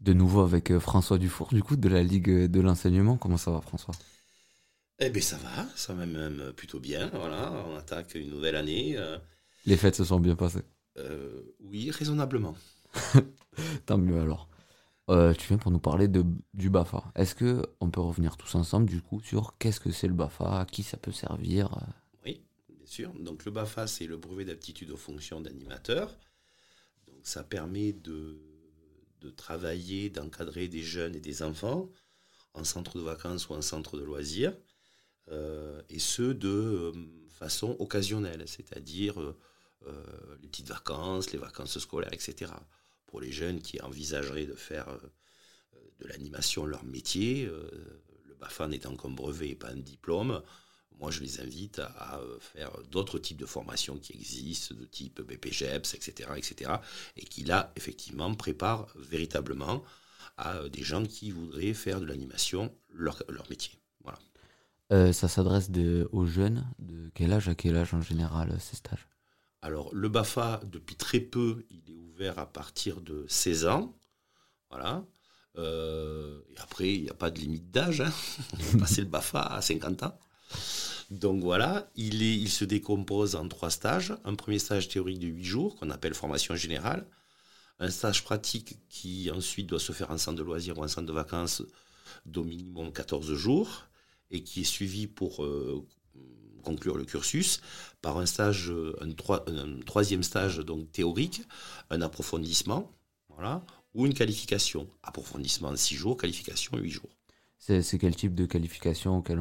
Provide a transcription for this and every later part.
De nouveau avec euh, François Dufour, du coup, de la Ligue de l'enseignement. Comment ça va, François? Eh bien, ça va, ça va même plutôt bien. Voilà, on attaque une nouvelle année. euh, Les fêtes se sont bien passées. euh, oui, raisonnablement. Tant mieux alors. Euh, tu viens pour nous parler de, du BAFA. Est-ce que on peut revenir tous ensemble, du coup, sur qu'est-ce que c'est le BAFA, à qui ça peut servir euh, Oui, bien sûr. Donc, le BAFA, c'est le brevet d'aptitude aux fonctions d'animateur. Donc, ça permet de, de travailler, d'encadrer des jeunes et des enfants en centre de vacances ou en centre de loisirs, euh, et ce de euh, façon occasionnelle, c'est-à-dire euh, les petites vacances, les vacances scolaires, etc. Pour les jeunes qui envisageraient de faire de l'animation leur métier, le BAFA n'étant qu'un brevet et pas un diplôme, moi je les invite à, à, euh, faire d'autres types de formations qui existent, de type BPGEPS, etc., etc., et qui là, effectivement, préparent véritablement à euh, des gens qui voudraient faire de l'animation leur, leur métier. Voilà. euh, Ça s'adresse aux jeunes? De quel âge à quel âge en général ces stages? Alors, le BAFA, depuis très peu, il est ouvert à partir de 16 ans. Voilà. Euh, et après, il n'y a pas de limite d'âge. Hein. On peut passer le BAFA à 50 ans. Donc voilà, il, se décompose en trois stages. Un premier stage théorique de 8 jours, qu'on appelle formation générale. Un stage pratique qui ensuite doit se faire en centre de loisirs ou en centre de vacances d'au minimum 14 jours et qui est suivi pour euh, conclure le cursus par un stage, euh, un, troi- un troisième stage donc théorique, un approfondissement, voilà, ou une qualification. Approfondissement 6 jours, qualification 8 jours. C'est quel type de qualification auquel.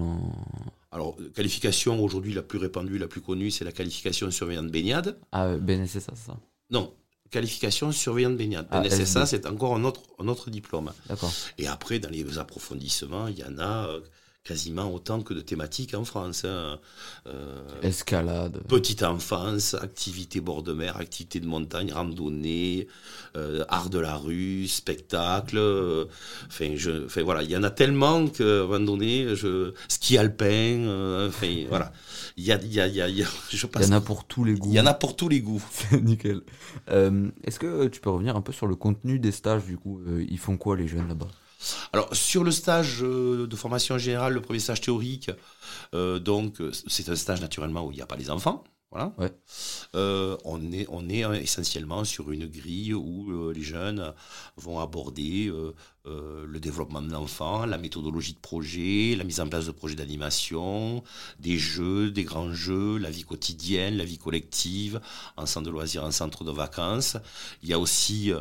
Alors, euh, qualification aujourd'hui la plus répandue, la plus connue, c'est la qualification surveillant de baignade. Ah, euh, BNSSA, c'est ça? Non, qualification surveillant de baignade. Ah, NSSA, SB. c'est encore un autre, un autre diplôme. D'accord. Et après, dans les approfondissements, il y en a euh, quasiment autant que de thématiques en France. hein. Euh, Escalade. Petite enfance, activité bord de mer, activité de montagne, randonnée, euh, art de la rue, spectacle. euh, Enfin, je, enfin voilà, il y en a tellement qu'à un moment donné, je, ski alpin. euh, enfin voilà, il y a, il y a, il y a, il y a- je Il pense, y en a pour tous les goûts. il y en a pour tous les goûts. Nickel. Est-ce que tu peux revenir un peu sur le contenu des stages, du coup Ils font quoi, les jeunes, là-bas? Alors sur le stage euh, de formation générale, le premier stage théorique, euh, donc euh, c'est un stage naturellement où il n'y a pas les enfants. Voilà. Ouais. Euh, on est on est essentiellement sur une grille où euh, les jeunes vont aborder euh, le développement de l'enfant, la méthodologie de projet, la mise en place de projets d'animation, des jeux, des grands jeux, la vie quotidienne, la vie collective, en centre de loisirs, en centre de vacances. Il y a aussi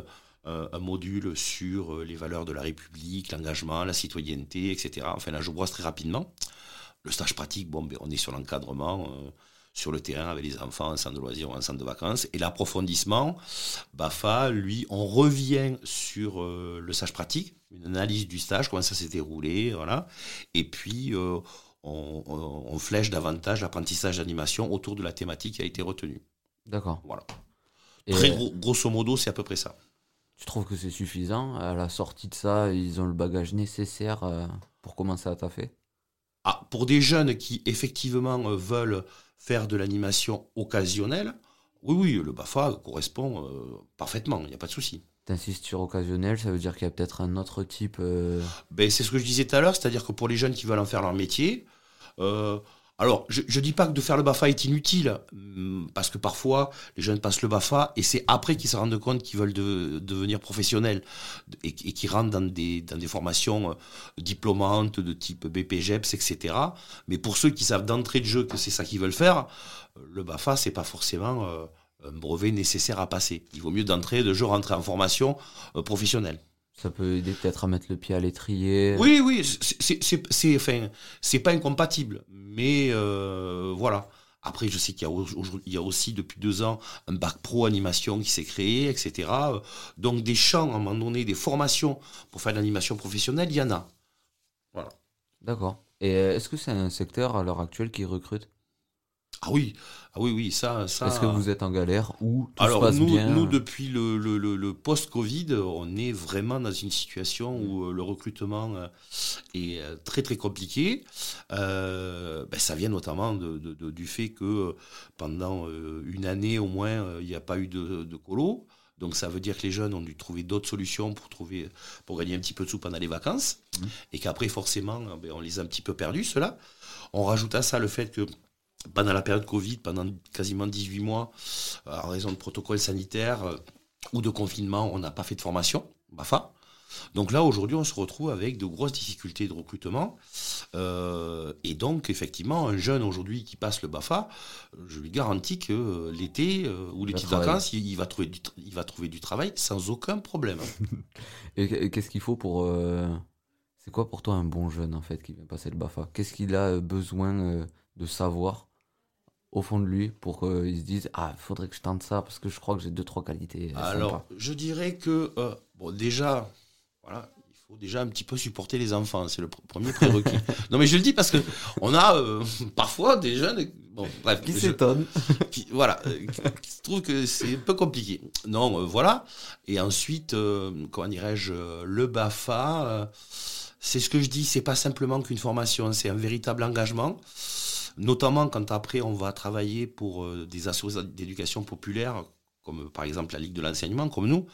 un module sur euh, les valeurs de la République, l'engagement, la citoyenneté, etc. Enfin là, je brosse très rapidement. Le stage pratique, bon, ben, on est sur l'encadrement euh, sur le terrain avec les enfants en centre de loisirs ou en centre de vacances. Et l'approfondissement, BAFA, lui, on revient sur euh, le stage pratique, une analyse du stage, comment ça s'est déroulé, voilà. Et puis, euh, on, on- on flèche davantage l'apprentissage d'animation autour de la thématique qui a été retenue. D'accord. Voilà. Et Très gros- grosso modo, c'est à peu près ça. Tu trouves que c'est suffisant? À la sortie de ça, ils ont le bagage nécessaire euh, pour commencer à taffer? Ah, pour des jeunes qui effectivement euh, veulent faire de l'animation occasionnelle, oui, oui, le BAFA correspond euh, parfaitement, il n'y a pas de souci. T'insistes sur occasionnel, ça veut dire qu'il y a peut-être un autre type. euh, Ben, c'est ce que je disais tout à l'heure, c'est-à-dire que pour les jeunes qui veulent en faire leur métier, euh, alors je ne dis pas que de faire le BAFA est inutile, hum, parce que parfois les jeunes passent le BAFA et c'est après qu'ils se rendent compte qu'ils veulent de- devenir professionnels et, qu'ils rentrent dans des, dans des formations euh, diplômantes de type BPGEPS, etc. Mais pour ceux qui savent d'entrée de jeu que c'est ça qu'ils veulent faire, euh, le BAFA, c'est pas forcément euh, un brevet nécessaire à passer. Il vaut mieux d'entrée de jeu rentrer en formation professionnelle. Ça peut aider peut-être à mettre le pied à l'étrier. Oui, oui, c'est- enfin, pas incompatible, mais euh, voilà. Après, je sais qu'il y, y a aussi depuis deux ans un bac pro animation qui s'est créé, etc. Donc des champs, à un moment donné, des formations pour faire de l'animation professionnelle, il y en a. Voilà. D'accord. Et euh, est-ce que c'est un secteur à l'heure actuelle qui recrute? Ah oui, ah oui, oui, ça, ça. Est-ce que vous êtes en galère ou tout Alors se passe nous, bien nous depuis le, le- le- le post-Covid, on est vraiment dans une situation où euh, le recrutement euh, est euh, très très compliqué. Euh, ben, ça vient notamment de- de- de- du fait que pendant une année au moins, il n'y a pas eu de, de colo. Donc ça veut dire que les jeunes ont dû trouver d'autres solutions pour trouver pour gagner un petit peu de sous pendant les vacances Mhm. et qu'après forcément ben, on les a un petit peu perdus ceux-là. On rajoute à ça le fait que pendant la période Covid, pendant quasiment 18 mois, euh, en raison de protocoles sanitaires euh, ou de confinement, on n'a pas fait de formation, BAFA. Donc là, aujourd'hui, on se retrouve avec de grosses difficultés de recrutement. Euh, et donc, effectivement, un jeune aujourd'hui qui passe le BAFA, je lui garantis que euh, l'été euh, ou les petites vacances, il, il va trouver du, il va trouver du travail sans aucun problème. Et qu- qu'est-ce qu'il faut pour. C'est quoi pour toi un bon jeune en fait qui vient passer le BAFA? Qu'est-ce qu'il a besoin de savoir? Au fond de lui pour qu'il se dise Ah, il faudrait que je tente ça parce que je crois que j'ai deux, trois qualités. euh, Alors, sympas. je dirais que, euh, bon, déjà, voilà, il faut déjà un petit peu supporter les enfants, c'est le pr- premier prérequis. non, mais je le dis parce que on a euh, parfois des jeunes, bon, bref, Qui je- s'étonne qui- voilà, euh, qui, se trouve que c'est un peu compliqué. Non, voilà. Et ensuite, comment dirais-je, le BAFA, c'est ce que je dis, c'est pas simplement qu'une formation, c'est un véritable engagement. Notamment quand après on va travailler pour euh, des associations d'éducation populaire, comme par exemple la Ligue de l'enseignement, comme nous,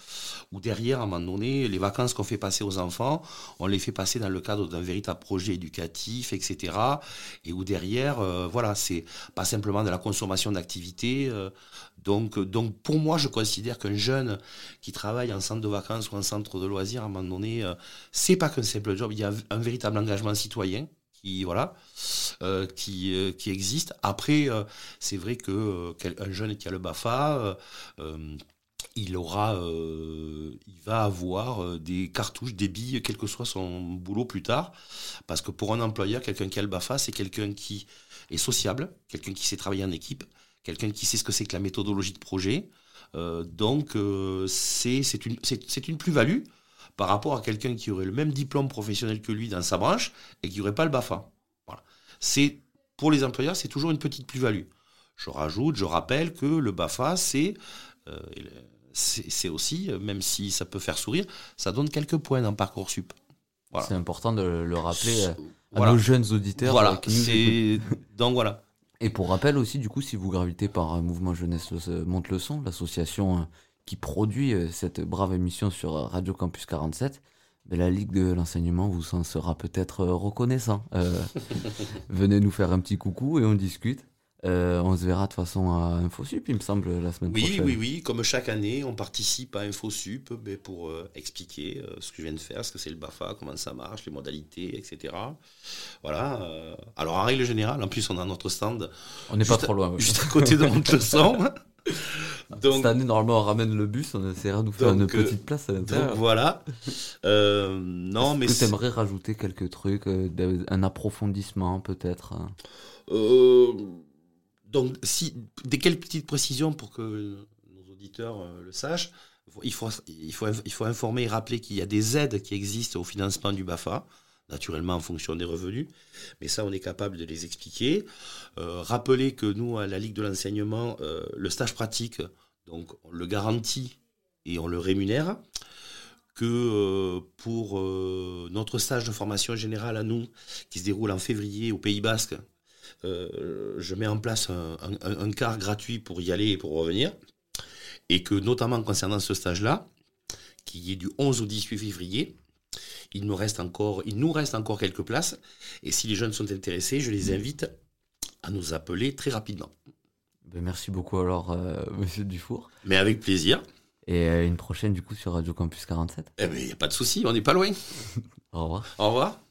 où derrière, à un moment donné, les vacances qu'on fait passer aux enfants, on les fait passer dans le cadre d'un véritable projet éducatif, etc. Et où derrière, euh, voilà, c'est pas simplement de la consommation d'activités. euh, donc, pour moi, je considère qu'un jeune qui travaille en centre de vacances ou en centre de loisirs, à un moment donné, c'est pas qu'un simple job. Il y a un véritable engagement citoyen qui, voilà, euh, qui, euh, qui existe. Après, euh, c'est vrai que un jeune qui a le Bafa. il aura, il va avoir des cartouches, des billes, quel que soit son boulot plus tard. Parce que pour un employeur, quelqu'un qui a le BAFA, c'est quelqu'un qui est sociable, quelqu'un qui sait travailler en équipe, quelqu'un qui sait ce que c'est que la méthodologie de projet. Donc, c'est une, c'est- c'est une plus-value par rapport à quelqu'un qui aurait le même diplôme professionnel que lui dans sa branche et qui n'aurait pas le BAFA. Voilà. C'est, pour les employeurs, c'est toujours une petite plus-value. Je rajoute, je rappelle que le BAFA, c'est euh, c'est aussi, euh, même si ça peut faire sourire, ça donne quelques points dans Parcoursup. Voilà. C'est important de le rappeler à Voilà. nos jeunes auditeurs. Voilà, euh, c'est donc voilà. Et pour rappel aussi, du coup, si vous gravitez par un mouvement Jeunesse Monte le Son, l'association qui produit euh, cette brave émission sur euh, Radio Campus 47, ben, la Ligue de l'enseignement vous en sera peut-être euh, reconnaissant. Euh, venez nous faire un petit coucou et on discute. Euh, on se verra de toute façon à InfoSup, il me semble, la semaine Oui, prochaine. oui, oui. Comme chaque année, on participe à InfoSup ben, pour euh, expliquer euh, ce que je viens de faire, ce que c'est le BAFA, comment ça marche, les modalités, etc. Voilà. Alors, en règle générale, en plus, on a notre stand On n'est pas trop loin. juste à côté de Monte-le-Son. Donc, Cette année, normalement, on ramène le bus, on essaiera de nous faire Donc, une euh, petite place à donc l'intérieur. voilà. Euh, non, mais que t'aimerais rajouter quelques trucs, euh, un approfondissement peut-être hein Euh, donc, si, des quelques petites précisions pour que nos auditeurs le sachent. Il faut, il, faut, il faut informer et rappeler qu'il y a des aides qui existent au financement du BAFA, naturellement en fonction des revenus, mais ça, on est capable de les expliquer. Euh, rappeler que nous, à la Ligue de l'enseignement, euh, le stage pratique, donc on le garantit et on le rémunère. Que euh, pour notre stage de formation générale à nous, qui se déroule en février au Pays Basque, je mets en place un, un- car gratuit pour y aller et pour revenir. Et que notamment concernant ce stage-là, qui est du 11 au 18 février, il, me reste encore, il nous reste encore quelques places. Et si les jeunes sont intéressés, je les invite à nous appeler très rapidement. Ben, Merci beaucoup alors, euh, monsieur Dufour. Mais avec plaisir. Et euh, une prochaine du coup sur Radio Campus 47. Eh bien, il n'y a pas de souci, on n'est pas loin. Au revoir. Au revoir.